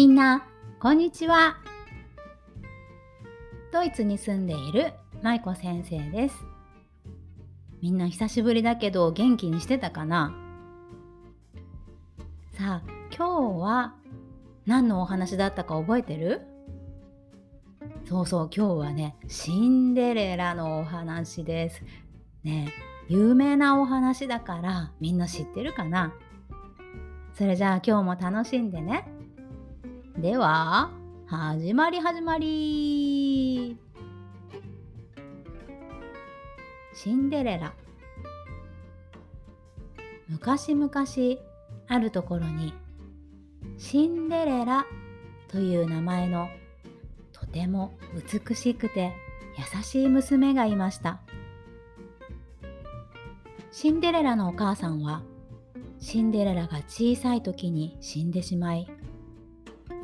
みんな、こんにちは。ドイツに住んでいる舞子先生です。みんな久しぶりだけど元気にしてたかな？さあ、今日は何のお話だったか覚えてる？そうそう今日はねシンデレラのお話です。ね有名なお話だからみんな知ってるかな？それじゃあ今日も楽しんでね。では始まり始まり。シンデレラ。昔々あるところにシンデレラという名前のとても美しくて優しい娘がいました。シンデレラのお母さんはシンデレラが小さい時に死んでしまい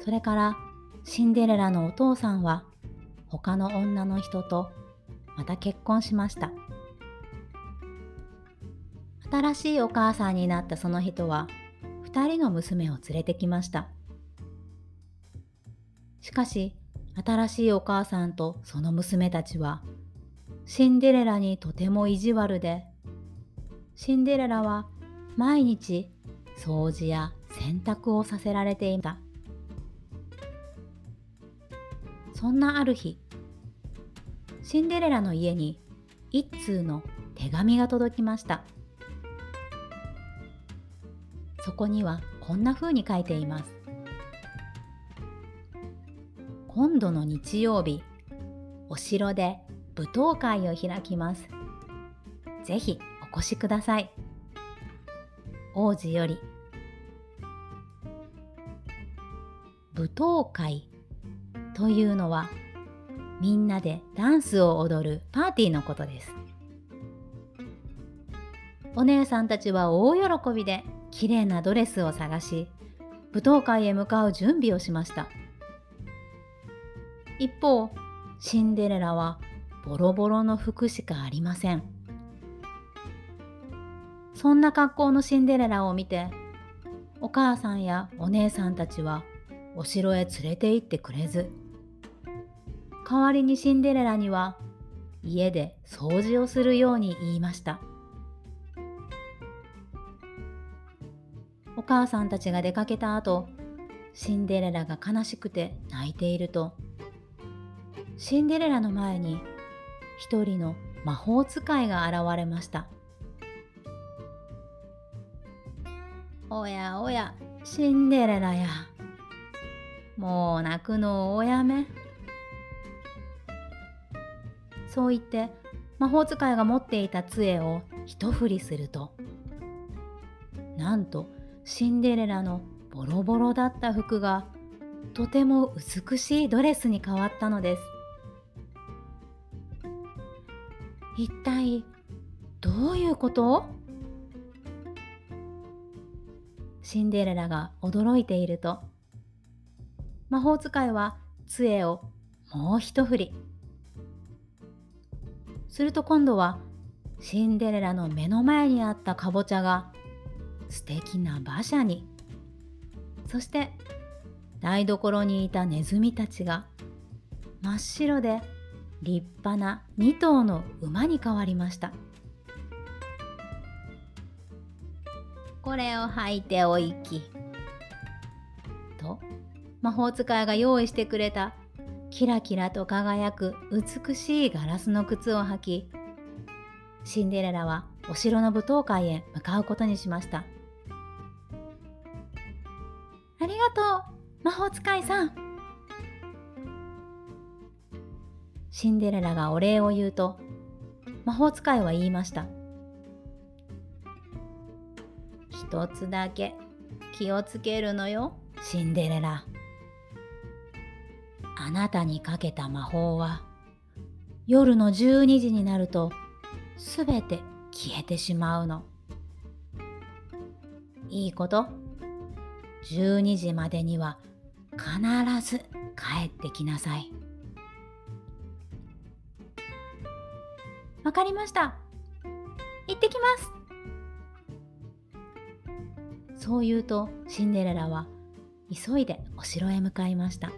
それからシンデレラのお父さんは他の女の人とまた結婚しました。新しいお母さんになったその人は2人の娘を連れてきました。しかし新しいお母さんとその娘たちはシンデレラにとても意地悪でシンデレラは毎日掃除や洗濯をさせられていた。そんなある日シンデレラの家に一通の手紙が届きました。そこにはこんな風に書いています。今度の日曜日お城で舞踏会を開きます。ぜひお越しください。王子より舞踏会というのはみんなでダンスを踊るパーティーのことです。お姉さんたちは大喜びで綺麗なドレスを探し舞踏会へ向かう準備をしました。一方シンデレラはボロボロの服しかありません。そんな格好のシンデレラを見てお母さんやお姉さんたちはお城へ連れて行ってくれず代わりにシンデレラには家で掃除をするように言いました。お母さんたちが出かけた後シンデレラが悲しくて泣いているとシンデレラの前に一人の魔法使いが現れました。おやおやシンデレラや。もう泣くのをおやめ。そう言って魔法使いが持っていた杖を一振りすると。なんとシンデレラのボロボロだった服がとても美しいドレスに変わったのです。一体どういうこと？シンデレラが驚いていると。魔法使いは杖をもう一振り。すると今度はシンデレラの目の前にあったかぼちゃが素敵な馬車に。そして台所にいたネズミたちが真っ白で立派な2頭の馬に変わりました。これを履いておいき。と魔法使いが用意してくれたキラキラと輝く美しいガラスの靴を履きシンデレラはお城の舞踏会へ向かうことにしました。ありがとう魔法使いさん。シンデレラがお礼を言うと魔法使いは言いました。一つだけ気をつけるのよシンデレラ。あなたにかけた魔法は夜の12時になるとすべて消えてしまうのいいこと12時までには必ず帰ってきなさい。わかりました。行ってきます。そう言うとシンデレラは急いでお城へ向かいました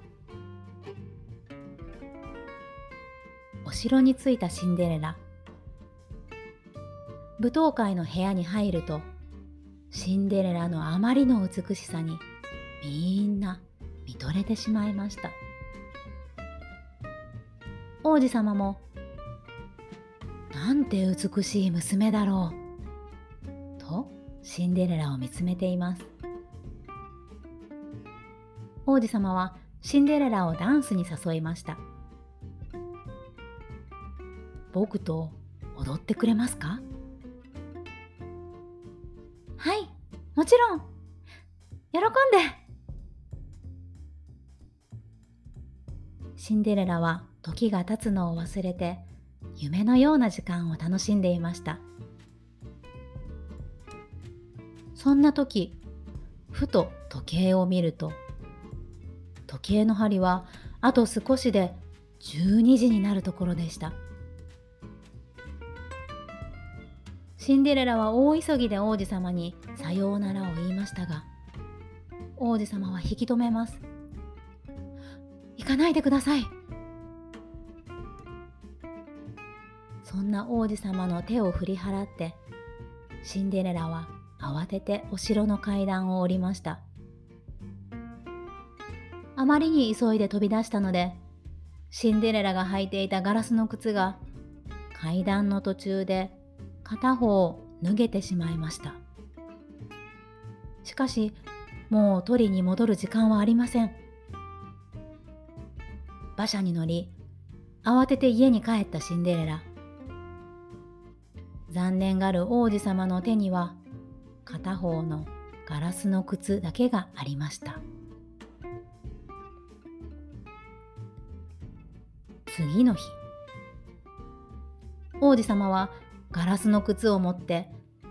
お城に着いたシンデレラ。舞踏会の部屋に入るとシンデレラのあまりの美しさにみんな見とれてしまいました。王子様も「なんて美しい娘だろう」とシンデレラを見つめています。王子様はシンデレラをダンスに誘いました。僕と踊ってくれますか？はいもちろん。喜んで。シンデレラは時が経つのを忘れて夢のような時間を楽しんでいました。そんな時ふと時計を見ると時計の針はあと少しで12時になるところでした。シンデレラは大急ぎで王子様にさようならを言いましたが王子様は引き止めます。行かないでください。そんな王子様の手を振り払ってシンデレラは慌ててお城の階段を降りました。あまりに急いで飛び出したのでシンデレラが履いていたガラスの靴が階段の途中で片方脱げてしまいました。しかしもう取りに戻る時間はありません。馬車に乗り慌てて家に帰ったシンデレラ。残念がる王子様の手には片方のガラスの靴だけがありました。次の日。王子様はガラスの靴を持って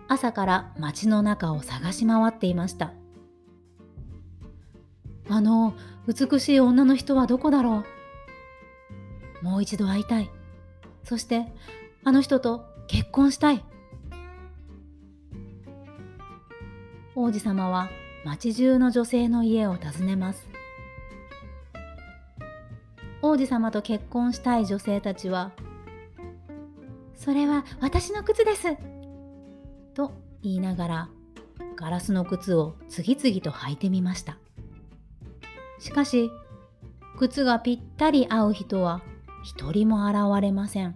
朝から街の中を探し回っていました。あの美しい女の人はどこだろう？もう一度会いたい。そしてあの人と結婚したい。王子様は町中の女性の家を訪ねます。王子様と結婚したい女性たちはそれは私の靴です。と言いながらガラスの靴を次々と履いてみました。しかし靴がぴったり合う人は一人も現れません。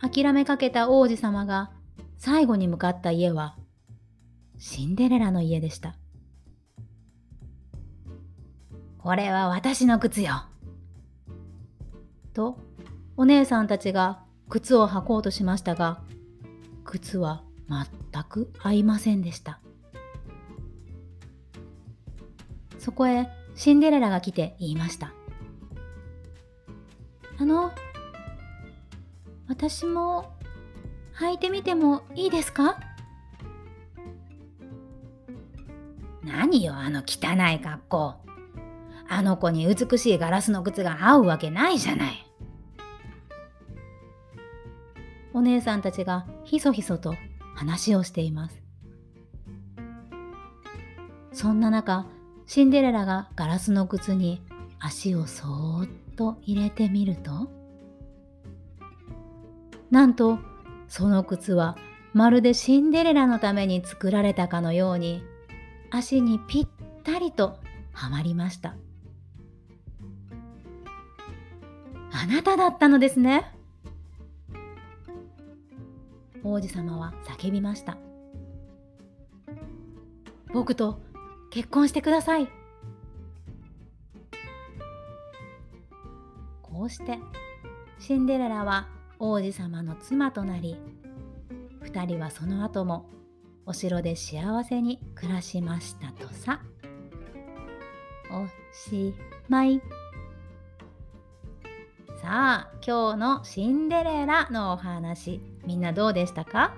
諦めかけた王子様が最後に向かった家はシンデレラの家でした。これは私の靴よ。とお姉さんたちが靴を履こうとしましたが靴は全く合いませんでした。そこへシンデレラが来て言いました。あの私も履いてみてもいいですか？何よあの汚い格好。あの子に美しいガラスの靴が合うわけないじゃない。お姉さんたちがひそひそと話をしています。そんな中、シンデレラがガラスの靴に足をそーっと入れてみると、なんとその靴はまるでシンデレラのために作られたかのように足にぴったりとはまりました。あなただったのですね。王子様は叫びました。僕と結婚してください。こうしてシンデレラは王子様の妻となり2人はその後もお城で幸せに暮らしましたとさ。おしまい。さあ今日のシンデレラのお話。みんなどうでしたか？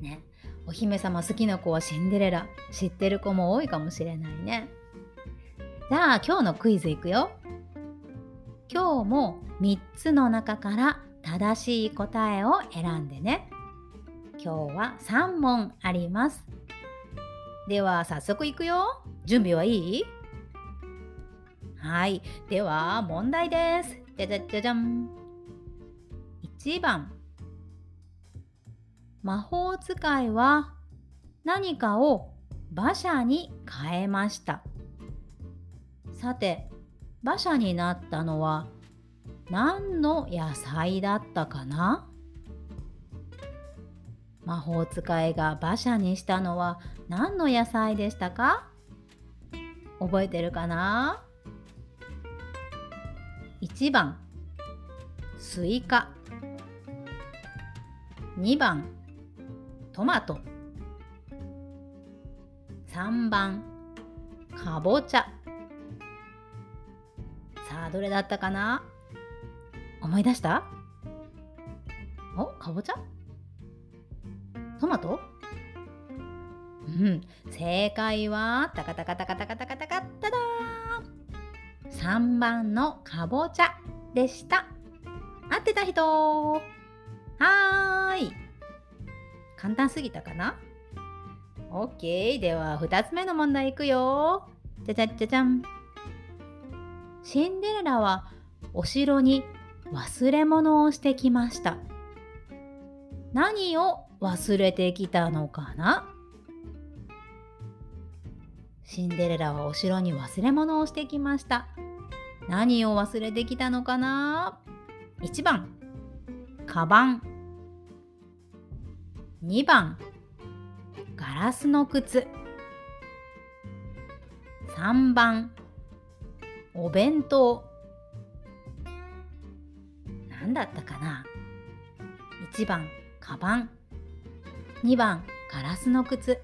ねお姫様好きな子はシンデレラ知ってる子も多いかもしれないねじゃあ今日のクイズいくよ今日も3つの中から正しい答えを選んでね今日は3問ありますでは早速いくよ。準備はいい？はい。では問題です。じゃじゃじゃじゃん。1番。魔法使いは何かを馬車に変えました。さて、馬車になったのは何の野菜だったかな？魔法使いが馬車にしたのは何の野菜でしたか？覚えてるかな ?1 番スイカ2番。トマト。3番。かぼちゃ。さあどれだったかな？思い出した？おかぼちゃ？トマト？うん。正解はタカタカタカタカタカタカタダー3番のかぼちゃでした。合ってた人？はーい。簡単すぎたかな ?OK では2つ目の問題いくよ。じゃじゃじゃじゃん。シンデレラはお城に忘れ物をしてきました。何を忘れてきたのかな？シンデレラはお城に忘れ物をしてきました。何を忘れてきたのかな？1番。カバン。2番。ガラスの靴。3番。お弁当。何だったかな。1番。カバン。2番。ガラスの靴。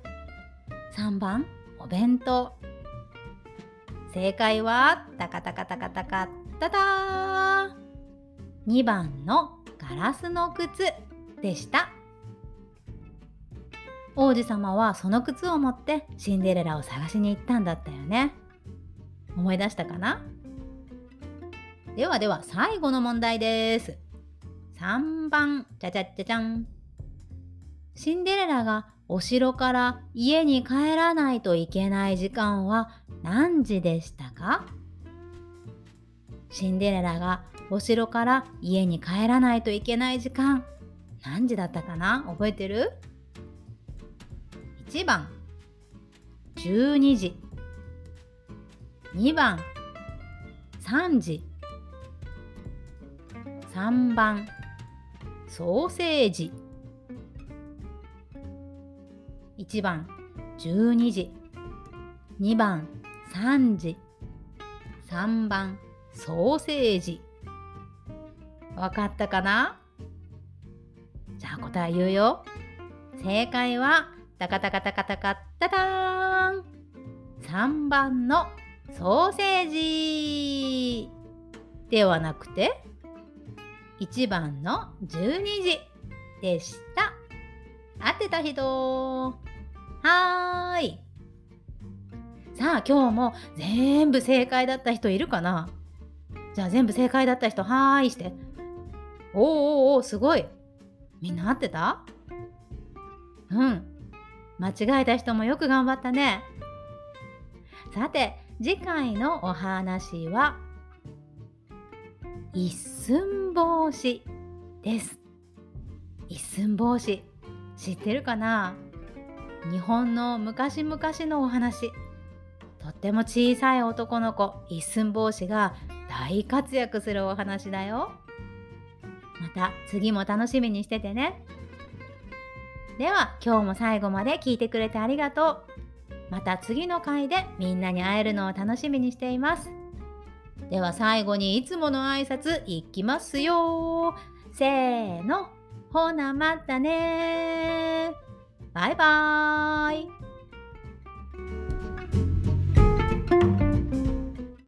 3番。お弁当。正解はタカタカタカタカ。タタ2番のガラスの靴でした。王子様はその靴を持ってシンデレラを探しに行ったんだったよね。思い出したかな？ではでは最後の問題です。3番。じゃじゃじゃじゃんシンデレラがお城から家に帰らないといけない時間は何時でしたか？シンデレラがお城から家に帰らないといけない時間。何時だったかな？覚えてる ?1 番。12時。2番。3時。3番。ソーセージ。1番。12時。2番。3時。3番。ソーセージ。わかったかな？じゃあ答え言うよ。正解はタカタカタカタカタターン。3番のソーセージ。ではなくて1番の12時でした。合ってた人。はーい。さあ今日も全部正解だった人いるかな？じゃあ全部正解だった人はーいして。おーおーおーすごい。みんな合ってた？うん。間違えた人もよく頑張ったね。さて次回のお話は一寸法師です。一寸法師知ってるかな？日本の昔々のお話。とっても小さい男の子一寸法師が大活躍するお話だよ。また次も楽しみにしててね。では今日も最後まで聞いてくれてありがとう。また次の回でみんなに会えるのを楽しみにしています。では最後にいつもの挨拶いきますよ。せーの。ほなまたねバイバーイ。